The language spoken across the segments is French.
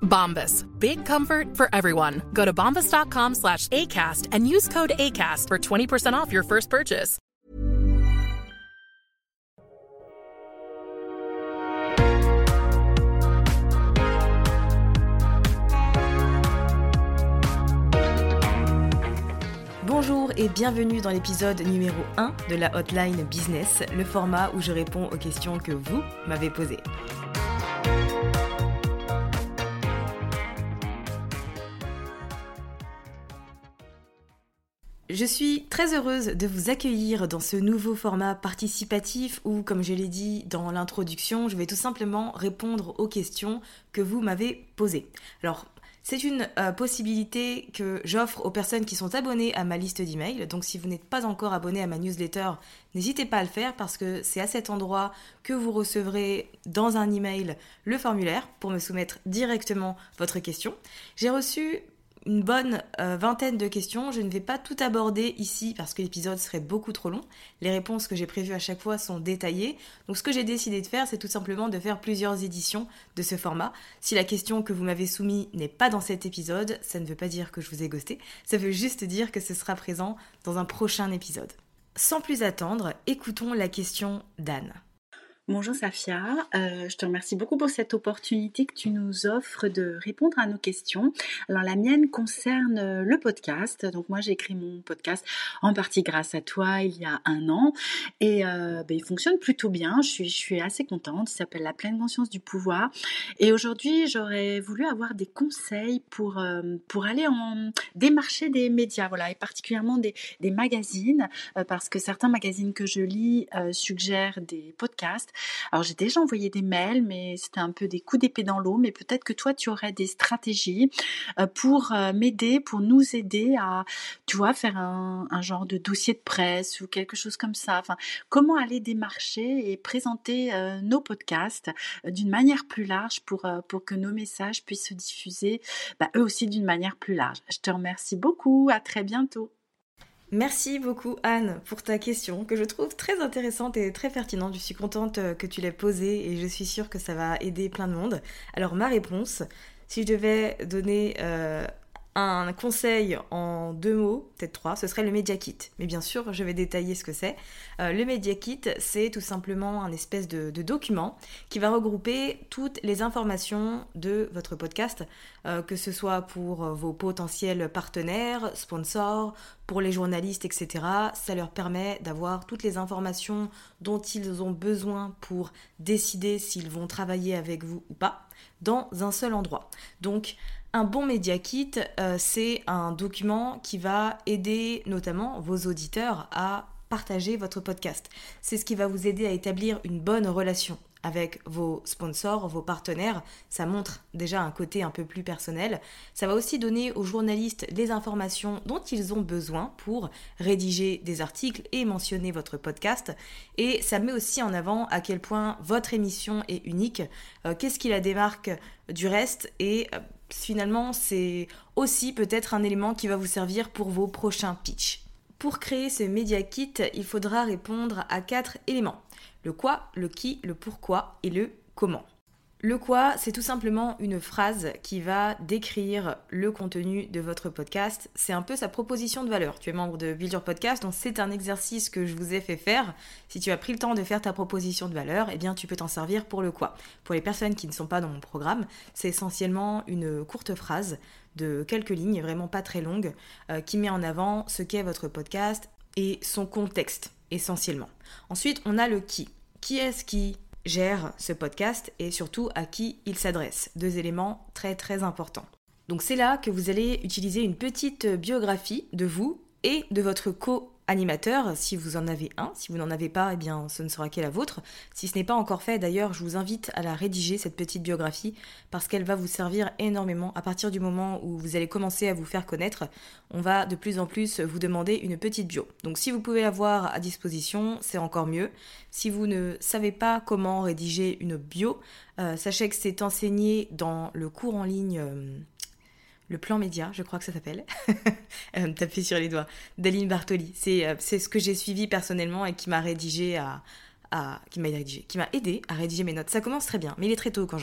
Bombas. Big comfort for everyone. Go to bombas.com slash ACAST and use code ACAST for 20% off your first purchase. Bonjour et bienvenue dans l'épisode numéro 1 de la Hotline Business, le format où je réponds aux questions que vous m'avez posées. Je suis très heureuse de vous accueillir dans ce nouveau format participatif où, comme je l'ai dit dans l'introduction, je vais tout simplement répondre aux questions que vous m'avez posées. Alors, c'est une euh, possibilité que j'offre aux personnes qui sont abonnées à ma liste d'emails. Donc si vous n'êtes pas encore abonné à ma newsletter, n'hésitez pas à le faire parce que c'est à cet endroit que vous recevrez dans un email le formulaire pour me soumettre directement votre question. J'ai reçu une bonne euh, vingtaine de questions. Je ne vais pas tout aborder ici parce que l'épisode serait beaucoup trop long. Les réponses que j'ai prévues à chaque fois sont détaillées. Donc ce que j'ai décidé de faire, c'est tout simplement de faire plusieurs éditions de ce format. Si la question que vous m'avez soumise n'est pas dans cet épisode, ça ne veut pas dire que je vous ai ghosté. Ça veut juste dire que ce sera présent dans un prochain épisode. Sans plus attendre, écoutons la question d'Anne. Bonjour Safia, Euh, je te remercie beaucoup pour cette opportunité que tu nous offres de répondre à nos questions. Alors la mienne concerne euh, le podcast. Donc moi j'ai écrit mon podcast en partie grâce à toi il y a un an et euh, ben, il fonctionne plutôt bien. Je suis, assez contente. Il s'appelle La pleine conscience du pouvoir. Et aujourd'hui j'aurais voulu avoir des conseils pour euh, pour aller en démarcher des médias, voilà, et particulièrement des, magazines parce que certains magazines que je lis suggèrent des podcasts. Alors j'ai déjà envoyé des mails, mais c'était un peu des coups d'épée dans l'eau. Mais peut-être que toi, tu aurais des stratégies euh, pour euh, m'aider, pour nous aider à, tu faire un, genre de dossier de presse ou quelque chose comme ça. Comment aller démarcher et présenter euh, nos podcasts d'une manière plus large pour, pour que nos messages puissent se diffuser, bah, eux aussi d'une manière plus large. Je te remercie beaucoup. À très bientôt. Merci beaucoup Anne pour ta question que je trouve très intéressante et très pertinente. Je suis contente euh, que tu l'aies posée et je suis sûre que ça va aider plein de monde. Alors ma réponse, si je devais donner euh, un conseil en deux mots, peut-être trois, ce serait le Media Kit. Mais bien sûr, je vais détailler ce que c'est. Euh, le Media Kit, c'est tout simplement un espèce de, document qui va regrouper toutes les informations de votre podcast, euh, que ce soit pour vos potentiels partenaires, sponsors, pour les journalistes, etc. Ça leur permet d'avoir toutes les informations dont ils ont besoin pour décider s'ils vont travailler avec vous ou pas dans un seul endroit. Donc, un bon Media Kit, euh, c'est un document qui va aider notamment vos auditeurs à partager votre podcast. C'est ce qui va vous aider à établir une bonne relation avec vos sponsors, vos partenaires. Ça montre déjà un côté un peu plus personnel. Ça va aussi donner aux journalistes les informations dont ils ont besoin pour rédiger des articles et mentionner votre podcast. Et ça met aussi en avant à quel point votre émission est unique, euh, qu'est-ce qui la démarque du reste et euh, finalement c'est aussi peut-être un élément qui va vous servir pour vos prochains pitchs. Pour créer ce Media Kit, il faudra répondre à quatre éléments. Le quoi, le qui, le pourquoi et le comment. Le quoi, c'est tout simplement une phrase qui va décrire le contenu de votre podcast. C'est un peu sa proposition de valeur. Tu es membre de Build Podcast, donc c'est un exercice que je vous ai fait faire. Si tu as pris le temps de faire ta proposition de valeur, eh bien tu peux t'en servir pour le quoi. Pour les personnes qui ne sont pas dans mon programme, c'est essentiellement une courte phrase de quelques lignes, vraiment pas très longue, euh, qui met en avant ce qu'est votre podcast et son contexte essentiellement. Ensuite, on a le qui. Qui est-ce qui gère ce podcast et surtout à qui il s'adresse. Deux éléments très très importants. Donc c'est là que vous allez utiliser une petite biographie de vous et de votre co animateur, si vous en avez un. Si vous n'en avez pas, eh bien, ce ne sera qu'à la vôtre. Si ce n'est pas encore fait, d'ailleurs, je vous invite à la rédiger, cette petite biographie, parce qu'elle va vous servir énormément. À partir du moment où vous allez commencer à vous faire connaître, on va de plus en plus vous demander une petite bio. Donc, si vous pouvez l'avoir à disposition, c'est encore mieux. Si vous ne savez pas comment rédiger une bio, euh, sachez que c'est enseigné dans le cours en ligne. Euh, le plan média, je crois que ça s'appelle. Me taper sur les doigts. Daline Bartoli. Euh, c'est ce que j'ai suivi personnellement et qui m'a rédigé à, qui m'a rédigé, aidé à rédiger mes notes. Ça commence très bien, mais il est très tôt quand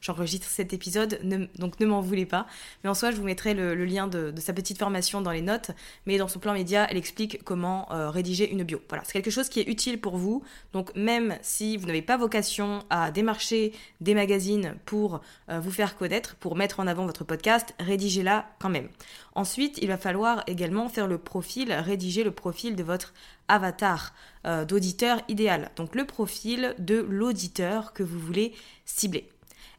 j'enregistre cet épisode, donc ne m'en voulez pas. Mais en soi, je vous mettrai le, lien de, sa petite formation dans les notes. Mais dans son plan média, elle explique comment euh, rédiger une bio. Voilà, c'est quelque chose qui est utile pour vous. Donc même si vous n'avez pas vocation à démarcher des magazines pour euh, vous faire connaître, pour mettre en avant votre podcast, rédigez-la quand même. Ensuite, il va falloir également faire le profil, rédiger le profil de votre avatar euh, d'auditeur idéal. Donc le profil de l'auditeur que vous voulez cibler.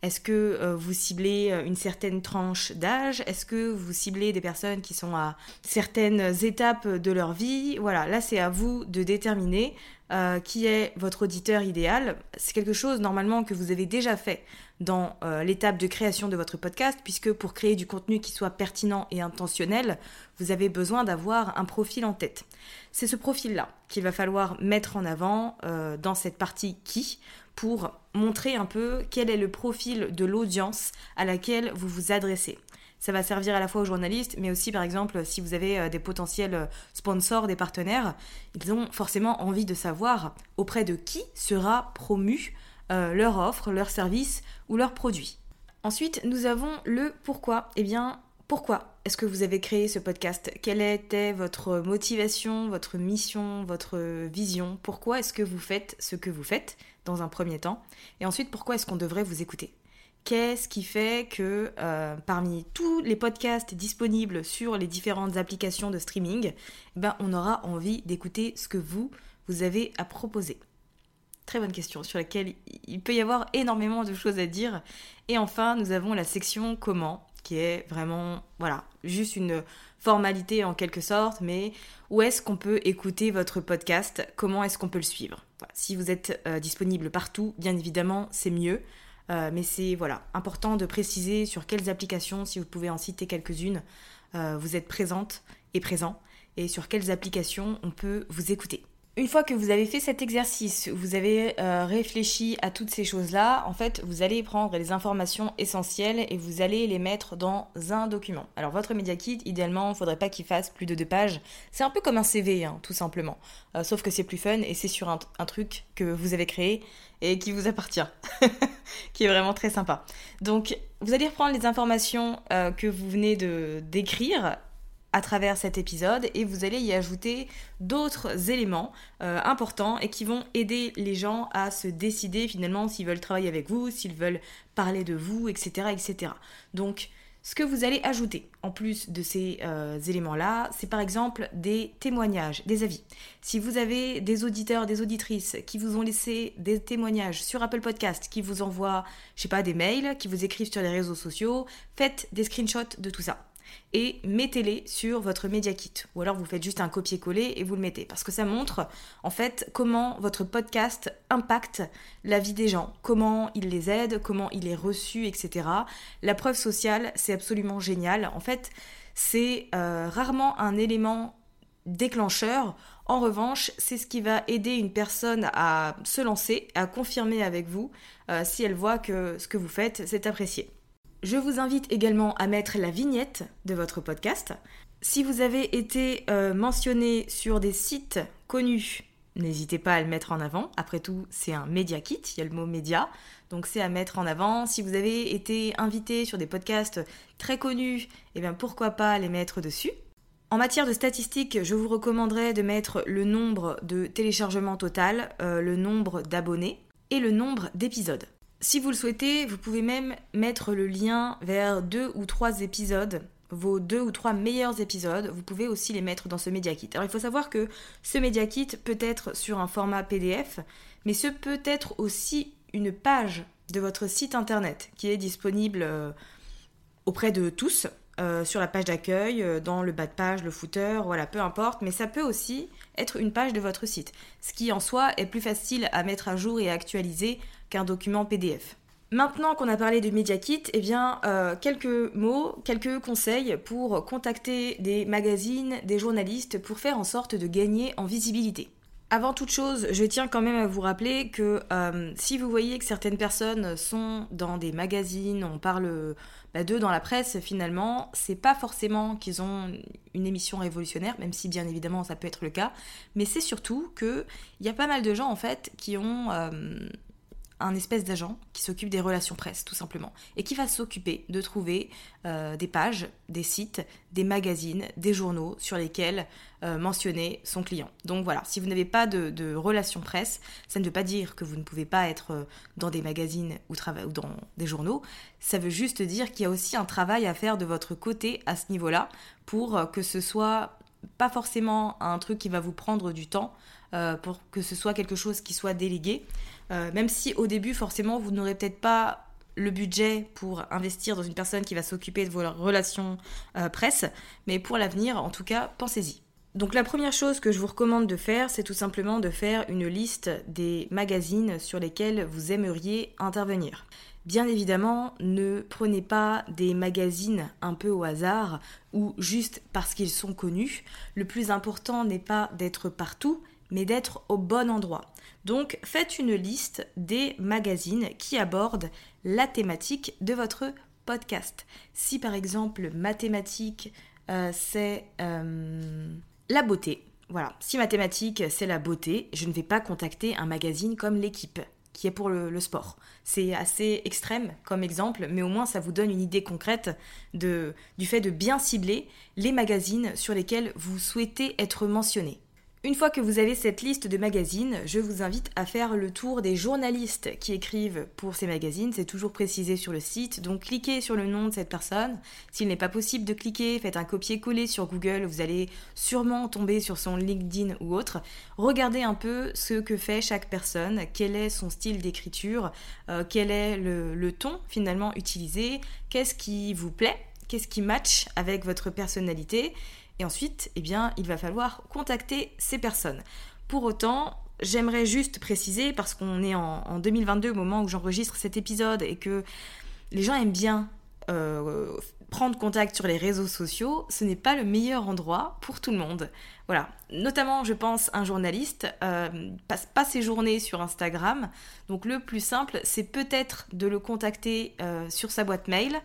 Est-ce que euh, vous ciblez euh, une certaine tranche d'âge? Est-ce que vous ciblez des personnes qui sont à certaines étapes de leur vie? Voilà, là c'est à vous de déterminer qui est votre auditeur idéal. C'est quelque chose normalement que vous avez déjà fait dans l'étape de création de votre podcast, puisque pour créer du contenu qui soit pertinent et intentionnel, vous avez besoin d'avoir un profil en tête. C'est ce profil-là qu'il va falloir mettre en avant euh, dans cette partie qui pour montrer un peu quel est le profil de l'audience à laquelle vous vous adressez. Ça va servir à la fois aux journalistes, mais aussi par exemple si vous avez euh, des potentiels sponsors, des partenaires, ils ont forcément envie de savoir auprès de qui sera promu euh, leur offre, leur service ou leur produit. Ensuite, nous avons le pourquoi. Eh bien, pourquoi est-ce que vous avez créé ce podcast? Quelle était votre motivation, votre mission, votre vision? Pourquoi est-ce que vous faites ce que vous faites dans un premier temps? Et ensuite, pourquoi est-ce qu'on devrait vous écouter? Qu'est-ce qui fait que euh, parmi tous les podcasts disponibles sur les différentes applications de streaming, eh ben, on aura envie d'écouter ce que vous, avez à proposer Très bonne question sur laquelle il peut y avoir énormément de choses à dire. Et enfin, nous avons la section comment qui est vraiment, voilà, juste une formalité en quelque sorte, mais où est-ce qu'on peut écouter votre podcast? Comment est-ce qu'on peut le suivre? Si vous êtes euh, disponible partout, bien évidemment, c'est mieux. Euh, mais c'est voilà important de préciser sur quelles applications, si vous pouvez en citer quelques-unes, euh, vous êtes présente et présent, et sur quelles applications on peut vous écouter. Une fois que vous avez fait cet exercice, vous avez euh, réfléchi à toutes ces choses-là, en fait, vous allez prendre les informations essentielles et vous allez les mettre dans un document. Alors, votre Media Kit, idéalement, il ne faudrait pas qu'il fasse plus de deux pages. C'est un peu comme un CV, hein, tout simplement. Euh, sauf que c'est plus fun et c'est sur un, truc que vous avez créé et qui vous appartient, qui est vraiment très sympa. Donc, vous allez reprendre les informations euh, que vous venez de d'écrire à travers cet épisode et vous allez y ajouter d'autres éléments euh, importants et qui vont aider les gens à se décider finalement s'ils veulent travailler avec vous, s'ils veulent parler de vous, etc. etc. Donc ce que vous allez ajouter en plus de ces euh, éléments-là, c'est par exemple des témoignages, des avis. Si vous avez des auditeurs, des auditrices qui vous ont laissé des témoignages sur Apple Podcast, qui vous envoient, je sais pas, des mails, qui vous écrivent sur les réseaux sociaux, faites des screenshots de tout ça et mettez-les sur votre Media Kit. Ou alors vous faites juste un copier-coller et vous le mettez. Parce que ça montre en fait comment votre podcast impacte la vie des gens, comment il les aide, comment il est reçu, etc. La preuve sociale, c'est absolument génial. En fait, c'est euh, rarement un élément déclencheur. En revanche, c'est ce qui va aider une personne à se lancer, à confirmer avec vous euh, si elle voit que ce que vous faites, c'est apprécié. Je vous invite également à mettre la vignette de votre podcast. Si vous avez été mentionné sur des sites connus, n'hésitez pas à le mettre en avant. Après tout, c'est un média kit, il y a le mot média, donc c'est à mettre en avant. Si vous avez été invité sur des podcasts très connus, eh bien pourquoi pas les mettre dessus. En matière de statistiques, je vous recommanderais de mettre le nombre de téléchargements total, euh, le nombre d'abonnés et le nombre d'épisodes. Si vous le souhaitez, vous pouvez même mettre le lien vers deux ou trois épisodes, vos deux ou trois meilleurs épisodes. Vous pouvez aussi les mettre dans ce Media Kit. Alors il faut savoir que ce Media Kit peut être sur un format PDF, mais ce peut être aussi une page de votre site internet qui est disponible euh, auprès de tous euh, sur la page d'accueil, euh, dans le bas de page, le footer, voilà, peu importe, mais ça peut aussi être une page de votre site, ce qui en soi est plus facile à mettre à jour et à actualiser qu'un document PDF. Maintenant qu'on a parlé de MediaKit, eh bien, euh, quelques mots, quelques conseils pour contacter des magazines, des journalistes, pour faire en sorte de gagner en visibilité. Avant toute chose, je tiens quand même à vous rappeler que si vous voyez que certaines personnes sont dans des magazines, on parle bah, d'eux dans la presse finalement, c'est pas forcément qu'ils ont une émission révolutionnaire, même si bien évidemment ça peut être le cas, mais c'est surtout que il y a pas mal de gens en fait qui ont euh, un espèce d'agent qui s'occupe des relations presse, tout simplement, et qui va s'occuper de trouver euh, des pages, des sites, des magazines, des journaux sur lesquels euh, mentionner son client. Donc voilà, si vous n'avez pas de, relations presse, ça ne veut pas dire que vous ne pouvez pas être euh, dans des magazines ou, ou dans des journaux, ça veut juste dire qu'il y a aussi un travail à faire de votre côté à ce niveau-là pour que ce soit pas forcément un truc qui va vous prendre du temps, pour que ce soit quelque chose qui soit délégué, euh, même si au début, forcément, vous n'aurez peut-être pas le budget pour investir dans une personne qui va s'occuper de vos relations euh, presse, mais pour l'avenir, en tout cas, pensez-y. Donc la première chose que je vous recommande de faire, c'est tout simplement de faire une liste des magazines sur lesquels vous aimeriez intervenir. Bien évidemment, ne prenez pas des magazines un peu au hasard ou juste parce qu'ils sont connus. Le plus important n'est pas d'être partout, mais d'être au bon endroit. Donc faites une liste des magazines qui abordent la thématique de votre podcast. Si par exemple ma thématique euh, c'est euh, la beauté, voilà, si ma thématique c'est la beauté, je ne vais pas contacter un magazine comme l'équipe qui est pour le, sport. C'est assez extrême comme exemple, mais au moins ça vous donne une idée concrète du fait de bien cibler les magazines sur lesquels vous souhaitez être mentionné. Une fois que vous avez cette liste de magazines, je vous invite à faire le tour des journalistes qui écrivent pour ces magazines. C'est toujours précisé sur le site, donc cliquez sur le nom de cette personne. S'il n'est pas possible de cliquer, faites un copier-coller sur Google, vous allez sûrement tomber sur son LinkedIn ou autre. Regardez un peu ce que fait chaque personne, quel est son style d'écriture, euh, quel est le ton finalement utilisé, qu'est-ce qui vous plaît, qu'est-ce qui match avec votre personnalité? Et ensuite, eh bien, il va falloir contacter ces personnes. Pour autant, j'aimerais juste préciser, parce qu'on est en, 2022 au moment où j'enregistre cet épisode et que les gens aiment bien euh, prendre contact sur les réseaux sociaux, ce n'est pas le meilleur endroit pour tout le monde. Voilà, notamment je pense un journaliste euh, passe pas ses journées sur Instagram, donc le plus simple c'est peut-être de le contacter euh, sur sa boîte mail.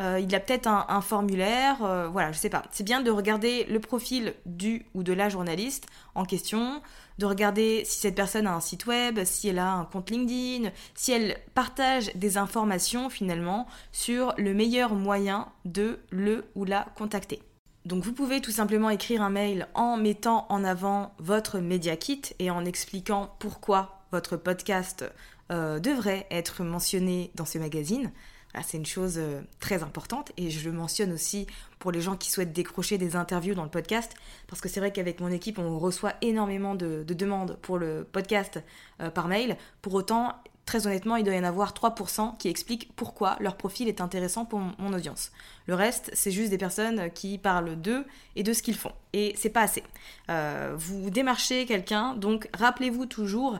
Euh, il a peut-être un, formulaire, euh, voilà, je sais pas. C'est bien de regarder le profil du ou de la journaliste en question, de regarder si cette personne a un site web, si elle a un compte LinkedIn, si elle partage des informations finalement sur le meilleur moyen de le ou la contacter. Donc vous pouvez tout simplement écrire un mail en mettant en avant votre Media Kit et en expliquant pourquoi votre podcast euh, devrait être mentionné dans ce magazine. Ah, c'est une chose euh, très importante et je le mentionne aussi pour les gens qui souhaitent décrocher des interviews dans le podcast parce que c'est vrai qu'avec mon équipe on reçoit énormément de, demandes pour le podcast euh, par mail. Pour autant, très honnêtement, il doit y en avoir 3% qui expliquent pourquoi leur profil est intéressant pour mon, audience. Le reste, c'est juste des personnes qui parlent d'eux et de ce qu'ils font. Et c'est pas assez. Euh, vous démarchez quelqu'un, donc rappelez-vous toujours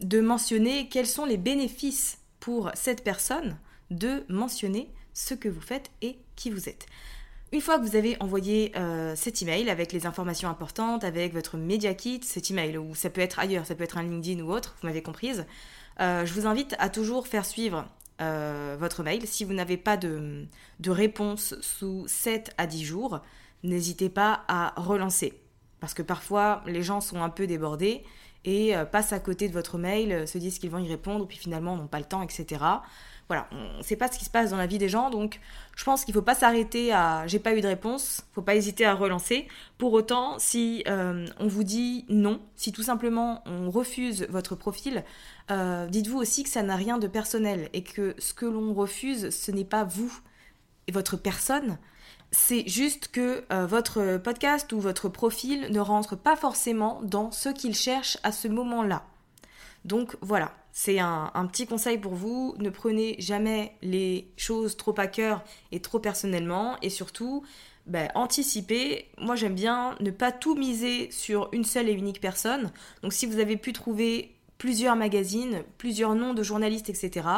de mentionner quels sont les bénéfices pour cette personne de mentionner ce que vous faites et qui vous êtes. Une fois que vous avez envoyé euh, cet email avec les informations importantes, avec votre Media Kit, cet email, ou ça peut être ailleurs, ça peut être un LinkedIn ou autre, vous m'avez comprise, euh, je vous invite à toujours faire suivre euh, votre mail. Si vous n'avez pas de, de, réponse sous 7 à 10 jours, n'hésitez pas à relancer. Parce que parfois, les gens sont un peu débordés et passent à côté de votre mail, se disent qu'ils vont y répondre, puis finalement n'ont pas le temps, etc. Voilà, on ne sait pas ce qui se passe dans la vie des gens, donc je pense qu'il ne faut pas s'arrêter à j'ai pas eu de réponse, faut pas hésiter à relancer. Pour autant, si euh, on vous dit non, si tout simplement on refuse votre profil, dites-vous aussi que ça n'a rien de personnel et que ce que l'on refuse, ce n'est pas vous et votre personne, c'est juste que euh, votre podcast ou votre profil ne rentre pas forcément dans ce qu'il cherche à ce moment-là. Donc voilà, c'est un, petit conseil pour vous. Ne prenez jamais les choses trop à cœur et trop personnellement. Et surtout, ben, anticipez. Moi j'aime bien ne pas tout miser sur une seule et unique personne. Donc si vous avez pu trouver plusieurs magazines, plusieurs noms de journalistes, etc.,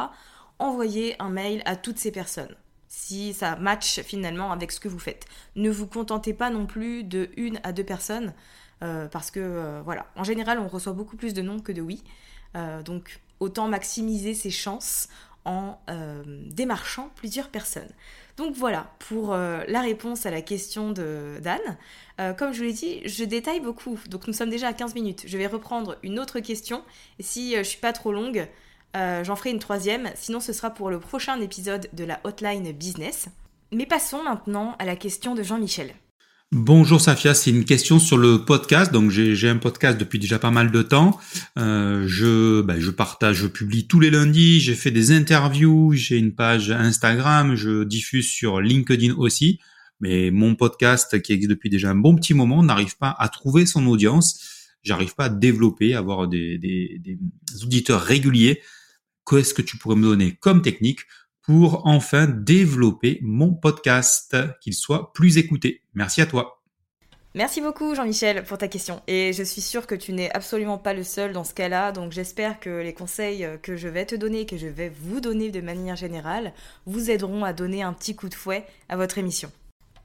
envoyez un mail à toutes ces personnes si ça match finalement avec ce que vous faites. Ne vous contentez pas non plus de une à deux personnes, euh, parce que euh, voilà, en général on reçoit beaucoup plus de non que de oui. Euh, donc autant maximiser ses chances en démarchant plusieurs personnes. Donc voilà pour la réponse à la question de d'Anne. comme je vous l'ai dit, je détaille beaucoup, donc nous sommes déjà à 15 minutes. Je vais reprendre une autre question, et si je suis pas trop longue, euh, j'en ferai une troisième, sinon ce sera pour le prochain épisode de la Hotline Business. Mais passons maintenant à la question de Jean-Michel. Bonjour Safia, c'est une question sur le podcast. Donc j'ai un podcast depuis déjà pas mal de temps. Euh, je, ben, je partage, je publie tous les lundis. J'ai fait des interviews, j'ai une page Instagram, je diffuse sur LinkedIn aussi. Mais mon podcast, qui existe depuis déjà un bon petit moment, n'arrive pas à trouver son audience. J'arrive pas à développer, à avoir des, des, des auditeurs réguliers qu'est-ce que tu pourrais me donner comme technique pour enfin développer mon podcast, qu'il soit plus écouté. Merci à toi. Merci beaucoup Jean-Michel pour ta question. Et je suis sûre que tu n'es absolument pas le seul dans ce cas-là, donc j'espère que les conseils que je vais te donner, que je vais vous donner de manière générale, vous aideront à donner un petit coup de fouet à votre émission.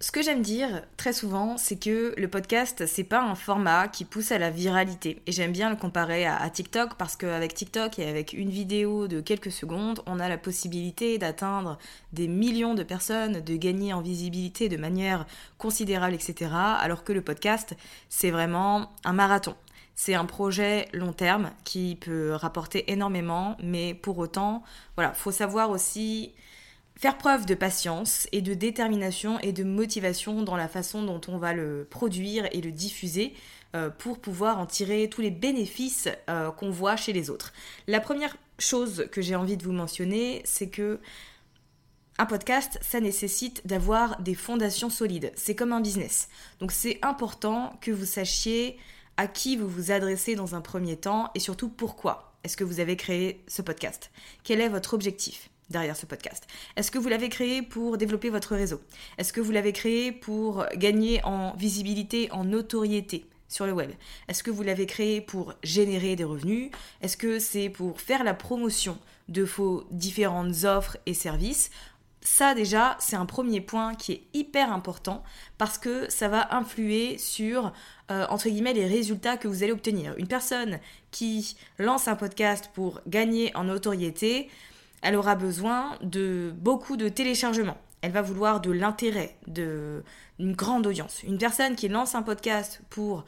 Ce que j'aime dire très souvent, c'est que le podcast, c'est pas un format qui pousse à la viralité. Et j'aime bien le comparer à, TikTok parce qu'avec TikTok et avec une vidéo de quelques secondes, on a la possibilité d'atteindre des millions de personnes, de gagner en visibilité de manière considérable, etc. Alors que le podcast, c'est vraiment un marathon. C'est un projet long terme qui peut rapporter énormément, mais pour autant, voilà, faut savoir aussi faire preuve de patience et de détermination et de motivation dans la façon dont on va le produire et le diffuser euh, pour pouvoir en tirer tous les bénéfices euh, qu'on voit chez les autres. La première chose que j'ai envie de vous mentionner, c'est que un podcast, ça nécessite d'avoir des fondations solides. C'est comme un business. Donc c'est important que vous sachiez à qui vous vous adressez dans un premier temps et surtout pourquoi est-ce que vous avez créé ce podcast. Quel est votre objectif? Derrière ce podcast. Est-ce que vous l'avez créé pour développer votre réseau? Est-ce que vous l'avez créé pour gagner en visibilité, en notoriété sur le web? Est-ce que vous l'avez créé pour générer des revenus? Est-ce que c'est pour faire la promotion de vos différentes offres et services? Ça déjà, c'est un premier point qui est hyper important parce que ça va influer sur, euh, entre guillemets, les résultats que vous allez obtenir. Une personne qui lance un podcast pour gagner en notoriété, elle aura besoin de beaucoup de téléchargements. Elle va vouloir de l'intérêt, de une grande audience. Une personne qui lance un podcast pour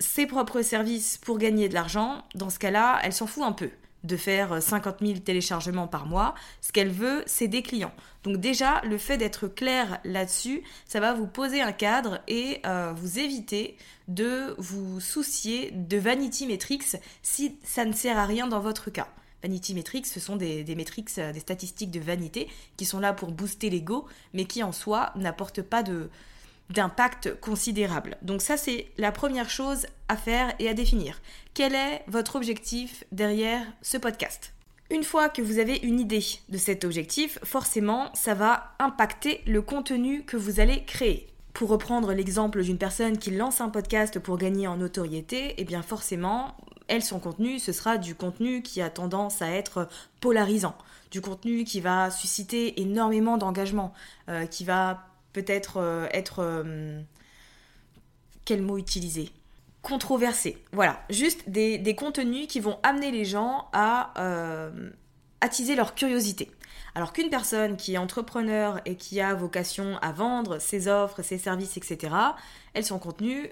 ses propres services pour gagner de l'argent, dans ce cas-là, elle s'en fout un peu de faire 50 000 téléchargements par mois. Ce qu'elle veut, c'est des clients. Donc déjà, le fait d'être clair là-dessus, ça va vous poser un cadre et euh, vous éviter de vous soucier de vanity metrics si ça ne sert à rien dans votre cas. Vanity Metrics, ce sont des, metrics, euh, des statistiques de vanité qui sont là pour booster l'ego, mais qui en soi n'apportent pas de, d'impact considérable. Donc ça, c'est la première chose à faire et à définir. Quel est votre objectif derrière ce podcast? Une fois que vous avez une idée de cet objectif, forcément, ça va impacter le contenu que vous allez créer. Pour reprendre l'exemple d'une personne qui lance un podcast pour gagner en notoriété, eh bien forcément, elle, son contenu, ce sera du contenu qui a tendance à être polarisant, du contenu qui va susciter énormément d'engagement, euh, qui va peut-être euh, être... Euh, quel mot utiliser? Controversé. Voilà, juste des, contenus qui vont amener les gens à, attiser leur curiosité. Alors qu'une personne qui est entrepreneur et qui a vocation à vendre ses offres, ses services, etc., elle, son contenu,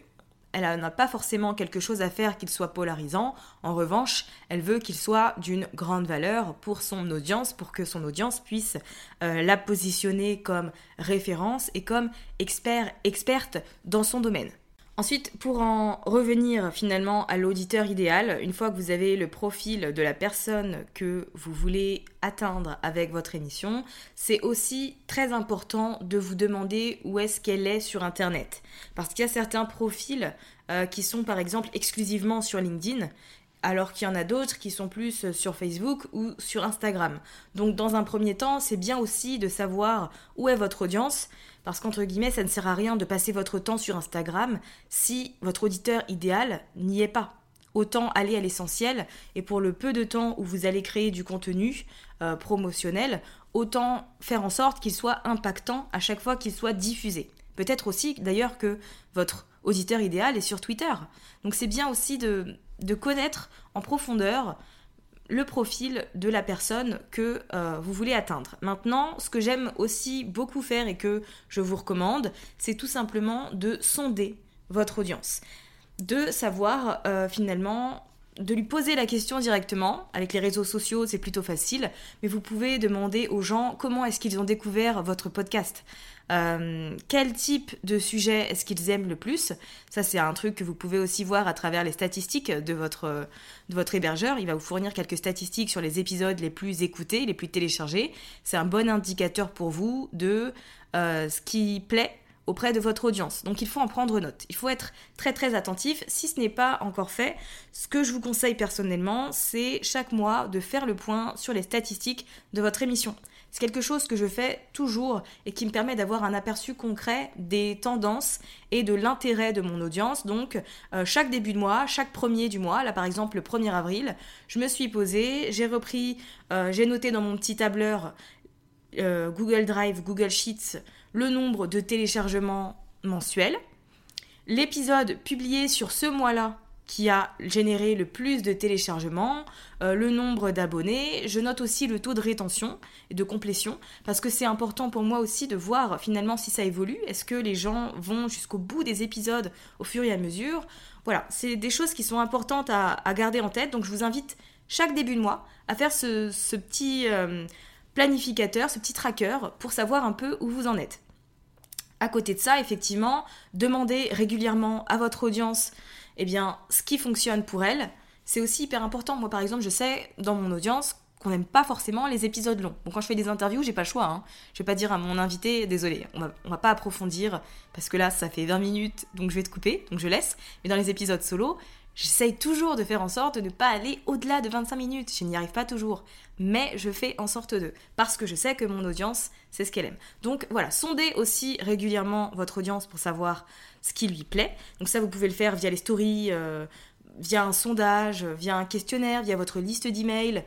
elle n'a pas forcément quelque chose à faire qu'il soit polarisant. En revanche, elle veut qu'il soit d'une grande valeur pour son audience, pour que son audience puisse euh, la positionner comme référence et comme expert, experte dans son domaine. Ensuite, pour en revenir finalement à l'auditeur idéal, une fois que vous avez le profil de la personne que vous voulez atteindre avec votre émission, c'est aussi très important de vous demander où est-ce qu'elle est sur Internet. Parce qu'il y a certains profils euh, qui sont par exemple exclusivement sur LinkedIn alors qu'il y en a d'autres qui sont plus sur Facebook ou sur Instagram. Donc dans un premier temps, c'est bien aussi de savoir où est votre audience, parce qu'entre guillemets, ça ne sert à rien de passer votre temps sur Instagram si votre auditeur idéal n'y est pas. Autant aller à l'essentiel, et pour le peu de temps où vous allez créer du contenu euh, promotionnel, autant faire en sorte qu'il soit impactant à chaque fois qu'il soit diffusé. Peut-être aussi d'ailleurs que votre auditeur idéal est sur Twitter. Donc c'est bien aussi de, de connaître en profondeur le profil de la personne que euh, vous voulez atteindre. Maintenant, ce que j'aime aussi beaucoup faire et que je vous recommande, c'est tout simplement de sonder votre audience. De savoir euh, finalement de lui poser la question directement. Avec les réseaux sociaux, c'est plutôt facile, mais vous pouvez demander aux gens comment est-ce qu'ils ont découvert votre podcast? Euh, quel type de sujet est-ce qu'ils aiment le plus? Ça, c'est un truc que vous pouvez aussi voir à travers les statistiques de votre, de votre hébergeur. Il va vous fournir quelques statistiques sur les épisodes les plus écoutés, les plus téléchargés. C'est un bon indicateur pour vous de euh, ce qui plaît auprès de votre audience. Donc il faut en prendre note. Il faut être très très attentif. Si ce n'est pas encore fait, ce que je vous conseille personnellement, c'est chaque mois de faire le point sur les statistiques de votre émission. C'est quelque chose que je fais toujours et qui me permet d'avoir un aperçu concret des tendances et de l'intérêt de mon audience. Donc euh, chaque début de mois, chaque premier du mois, là par exemple le 1er avril, je me suis posée, j'ai repris, euh, j'ai noté dans mon petit tableur euh, Google Drive, Google Sheets, le nombre de téléchargements mensuels, l'épisode publié sur ce mois-là qui a généré le plus de téléchargements, euh, le nombre d'abonnés. Je note aussi le taux de rétention et de complétion parce que c'est important pour moi aussi de voir finalement si ça évolue. Est-ce que les gens vont jusqu'au bout des épisodes au fur et à mesure? Voilà, c'est des choses qui sont importantes à, garder en tête. Donc je vous invite chaque début de mois à faire ce, petit euh, planificateur, ce petit tracker pour savoir un peu où vous en êtes. À côté de ça, effectivement, demandez régulièrement à votre audience eh bien, ce qui fonctionne pour elle, c'est aussi hyper important. Moi, par exemple, je sais dans mon audience qu'on n'aime pas forcément les épisodes longs. Bon, quand je fais des interviews, j'ai pas le choix. Hein. Je vais pas dire à mon invité, désolé, on va, va pas approfondir parce que là, ça fait 20 minutes, donc je vais te couper, donc je laisse. Mais dans les épisodes solo, J'essaye toujours de faire en sorte de ne pas aller au-delà de 25 minutes. Je n'y arrive pas toujours. Mais je fais en sorte de. Parce que je sais que mon audience, c'est ce qu'elle aime. Donc voilà, sondez aussi régulièrement votre audience pour savoir ce qui lui plaît. Donc ça, vous pouvez le faire via les stories, euh, via un sondage, via un questionnaire, via votre liste d'emails.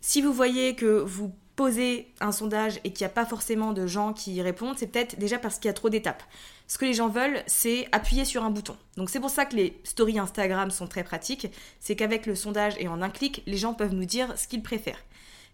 Si vous voyez que vous posez un sondage et qu'il n'y a pas forcément de gens qui y répondent, c'est peut-être déjà parce qu'il y a trop d'étapes. Ce que les gens veulent, c'est appuyer sur un bouton. Donc c'est pour ça que les stories Instagram sont très pratiques, c'est qu'avec le sondage et en un clic, les gens peuvent nous dire ce qu'ils préfèrent.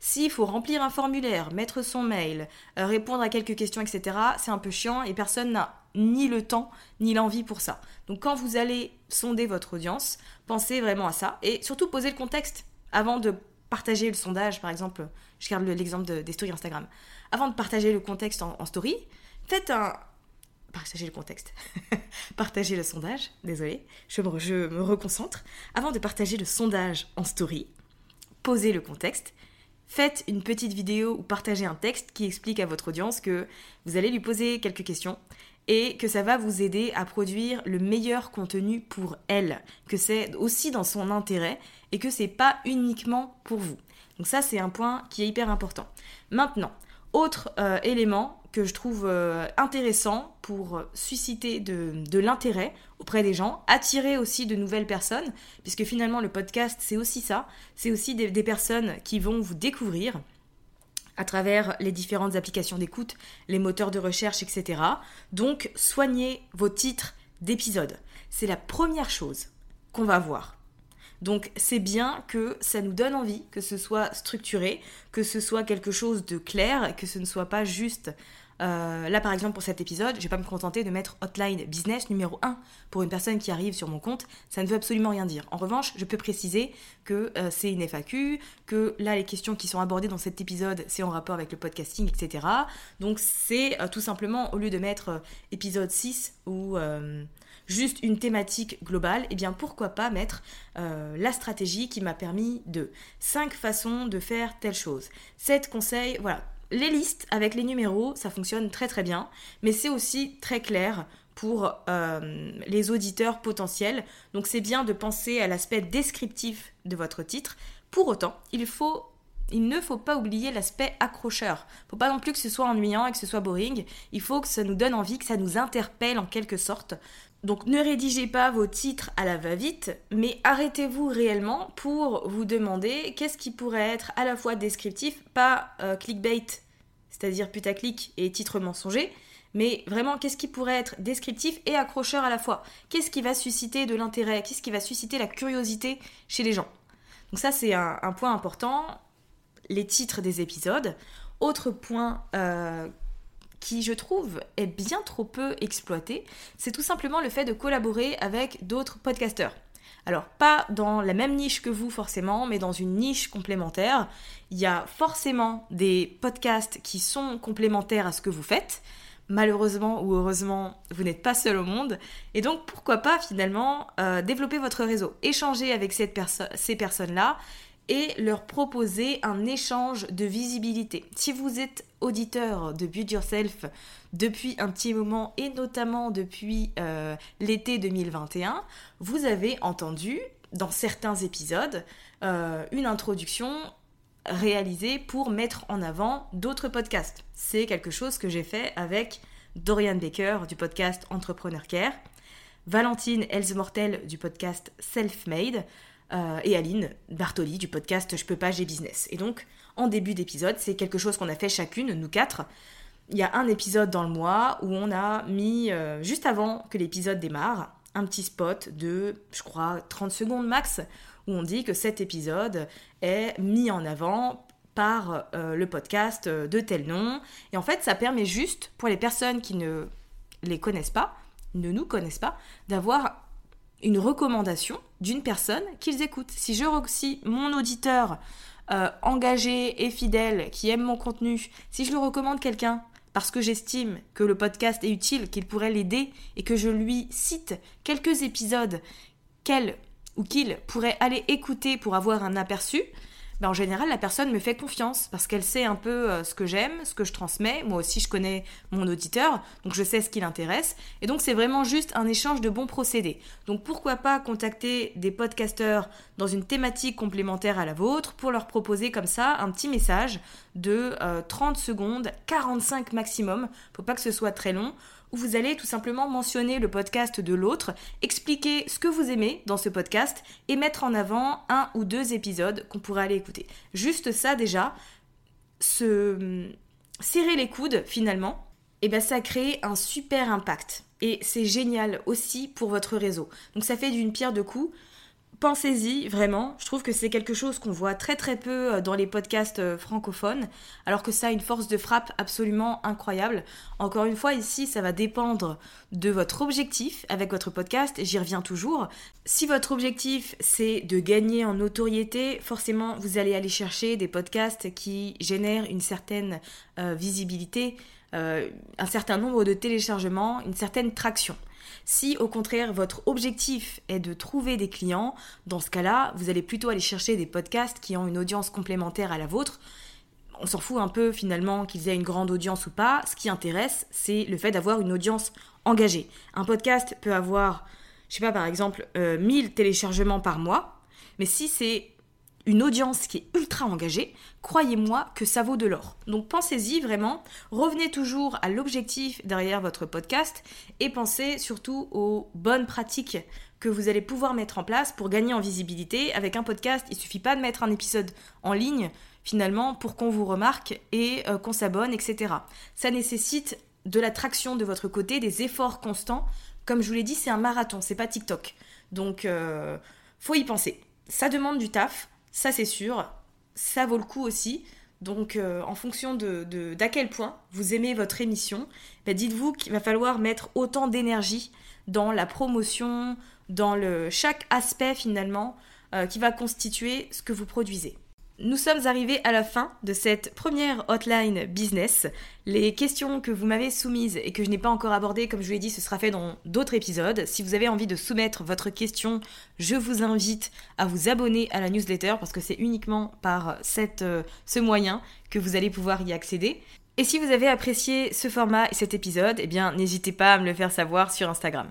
S'il faut remplir un formulaire, mettre son mail, euh, répondre à quelques questions, etc., c'est un peu chiant et personne n'a ni le temps ni l'envie pour ça. Donc quand vous allez sonder votre audience, pensez vraiment à ça et surtout posez le contexte avant de partager le sondage, par exemple, je garde l'exemple des stories Instagram. Avant de partager le contexte en story, faites un, partager le contexte, partager le sondage, désolé, je me, je me reconcentre. Avant de partager le sondage en story, posez le contexte, faites une petite vidéo ou partagez un texte qui explique à votre audience que vous allez lui poser quelques questions et que ça va vous aider à produire le meilleur contenu pour elle, que c'est aussi dans son intérêt et que c'est pas uniquement pour vous. Donc ça c'est un point qui est hyper important. Maintenant, autre euh, élément que je trouve euh, intéressant pour susciter de, l'intérêt auprès des gens, attirer aussi de nouvelles personnes, puisque finalement le podcast c'est aussi ça, c'est aussi des, des, personnes qui vont vous découvrir à travers les différentes applications d'écoute, les moteurs de recherche, etc. Donc soignez vos titres d'épisodes. C'est la première chose qu'on va voir. Donc c'est bien que ça nous donne envie, que ce soit structuré, que ce soit quelque chose de clair, que ce ne soit pas juste euh, là, par exemple, pour cet épisode, je vais pas me contenter de mettre hotline business numéro 1 pour une personne qui arrive sur mon compte. Ça ne veut absolument rien dire. En revanche, je peux préciser que euh, c'est une FAQ, que là, les questions qui sont abordées dans cet épisode, c'est en rapport avec le podcasting, etc. Donc, c'est euh, tout simplement, au lieu de mettre épisode 6 ou juste une thématique globale, eh bien pourquoi pas mettre la stratégie qui m'a permis de 5 façons de faire telle chose, 7 conseils, voilà, les listes avec les numéros, ça fonctionne très très bien, mais c'est aussi très clair pour euh, les auditeurs potentiels. Donc c'est bien de penser à l'aspect descriptif de votre titre. Pour autant, il faut il ne faut pas oublier l'aspect accrocheur. Faut pas non plus que ce soit ennuyant et que ce soit boring. Il faut que ça nous donne envie, que ça nous interpelle en quelque sorte. Donc ne rédigez pas vos titres à la va-vite, mais arrêtez-vous réellement pour vous demander qu'est-ce qui pourrait être à la fois descriptif, pas euh, clickbait, c'est-à-dire putaclic et titre mensonger, mais vraiment qu'est-ce qui pourrait être descriptif et accrocheur à la fois? Qu'est-ce qui va susciter de l'intérêt? Qu'est-ce qui va susciter la curiosité chez les gens? Donc ça c'est un, point important, les titres des épisodes. Autre point euh, qui, je trouve, est bien trop peu exploité, c'est tout simplement le fait de collaborer avec d'autres podcasteurs. Alors, pas dans la même niche que vous forcément, mais dans une niche complémentaire. Il y a forcément des podcasts qui sont complémentaires à ce que vous faites. Malheureusement ou heureusement, vous n'êtes pas seul au monde. Et donc, pourquoi pas finalement euh, développer votre réseau, échanger avec ces personnes-là et leur proposer un échange de visibilité. Si vous êtes auditeur de Build Yourself depuis un petit moment et notamment depuis euh, l'été 2021, vous avez entendu dans certains épisodes euh, une introduction réalisée pour mettre en avant d'autres podcasts. C'est quelque chose que j'ai fait avec Dorian Baker du podcast Entrepreneur Care, Valentine Elsmortel du podcast Self Made, euh, et Aline Bartoli du podcast Je peux pas, j'ai business. Et donc, en début d'épisode, c'est quelque chose qu'on a fait chacune, nous quatre. Il y a un épisode dans le mois où on a mis, euh, juste avant que l'épisode démarre, un petit spot de, je crois, 30 secondes max, où on dit que cet épisode est mis en avant par euh, le podcast de tel nom. Et en fait, ça permet juste, pour les personnes qui ne les connaissent pas, ne nous connaissent pas, d'avoir une recommandation d'une personne qu'ils écoutent. Si je si mon auditeur euh, engagé et fidèle qui aime mon contenu, si je le recommande quelqu'un parce que j'estime que le podcast est utile, qu'il pourrait l'aider et que je lui cite quelques épisodes qu'elle ou qu'il pourrait aller écouter pour avoir un aperçu, ben, en général, la personne me fait confiance parce qu'elle sait un peu euh, ce que j'aime, ce que je transmets. Moi aussi, je connais mon auditeur, donc je sais ce qui l'intéresse. Et donc, c'est vraiment juste un échange de bons procédés. Donc, pourquoi pas contacter des podcasteurs dans une thématique complémentaire à la vôtre pour leur proposer comme ça un petit message de 30 euh, secondes, 45 maximum. Faut pas que ce soit très long où vous allez tout simplement mentionner le podcast de l'autre, expliquer ce que vous aimez dans ce podcast et mettre en avant un ou deux épisodes qu'on pourrait aller écouter. Juste ça déjà, se serrer les coudes finalement, et eh ben ça crée un super impact. Et c'est génial aussi pour votre réseau. Donc ça fait d'une pierre deux coups pensez-y vraiment. Je trouve que c'est quelque chose qu'on voit très très peu euh, dans les podcasts euh, francophones, alors que ça a une force de frappe absolument incroyable. Encore une fois, ici, ça va dépendre de votre objectif avec votre podcast, j'y reviens toujours. Si votre objectif c'est de gagner en notoriété, forcément vous allez aller chercher des podcasts qui génèrent une certaine euh, visibilité, un certain nombre de téléchargements, une certaine traction. Si au contraire votre objectif est de trouver des clients, dans ce cas-là, vous allez plutôt aller chercher des podcasts qui ont une audience complémentaire à la vôtre. On s'en fout un peu finalement qu'ils aient une grande audience ou pas. Ce qui intéresse, c'est le fait d'avoir une audience engagée. Un podcast peut avoir, je sais pas, par exemple, 1000 euh, téléchargements par mois. Mais si c'est une audience qui est ultra engagée, croyez-moi que ça vaut de l'or. Donc pensez-y vraiment, revenez toujours à l'objectif derrière votre podcast et pensez surtout aux bonnes pratiques que vous allez pouvoir mettre en place pour gagner en visibilité. Avec un podcast, il suffit pas de mettre un épisode en ligne finalement pour qu'on vous remarque et euh, qu'on s'abonne, etc. Ça nécessite de la traction de votre côté, des efforts constants. Comme je vous l'ai dit, c'est un marathon, c'est pas TikTok. Donc, euh, faut y penser ça demande du taf, ça c'est sûr, ça vaut le coup aussi. Donc, euh, en fonction de, d'à quel point vous aimez votre émission, bah, dites-vous qu'il va falloir mettre autant d'énergie dans la promotion, dans le, chaque aspect finalement euh, qui va constituer ce que vous produisez. Nous sommes arrivés à la fin de cette première hotline business. Les questions que vous m'avez soumises et que je n'ai pas encore abordées, comme je vous l'ai dit, ce sera fait dans d'autres épisodes. Si vous avez envie de soumettre votre question, je vous invite à vous abonner à la newsletter parce que c'est uniquement par euh, ce moyen que vous allez pouvoir y accéder. Et si vous avez apprécié ce format et cet épisode, eh bien n'hésitez pas à me le faire savoir sur Instagram.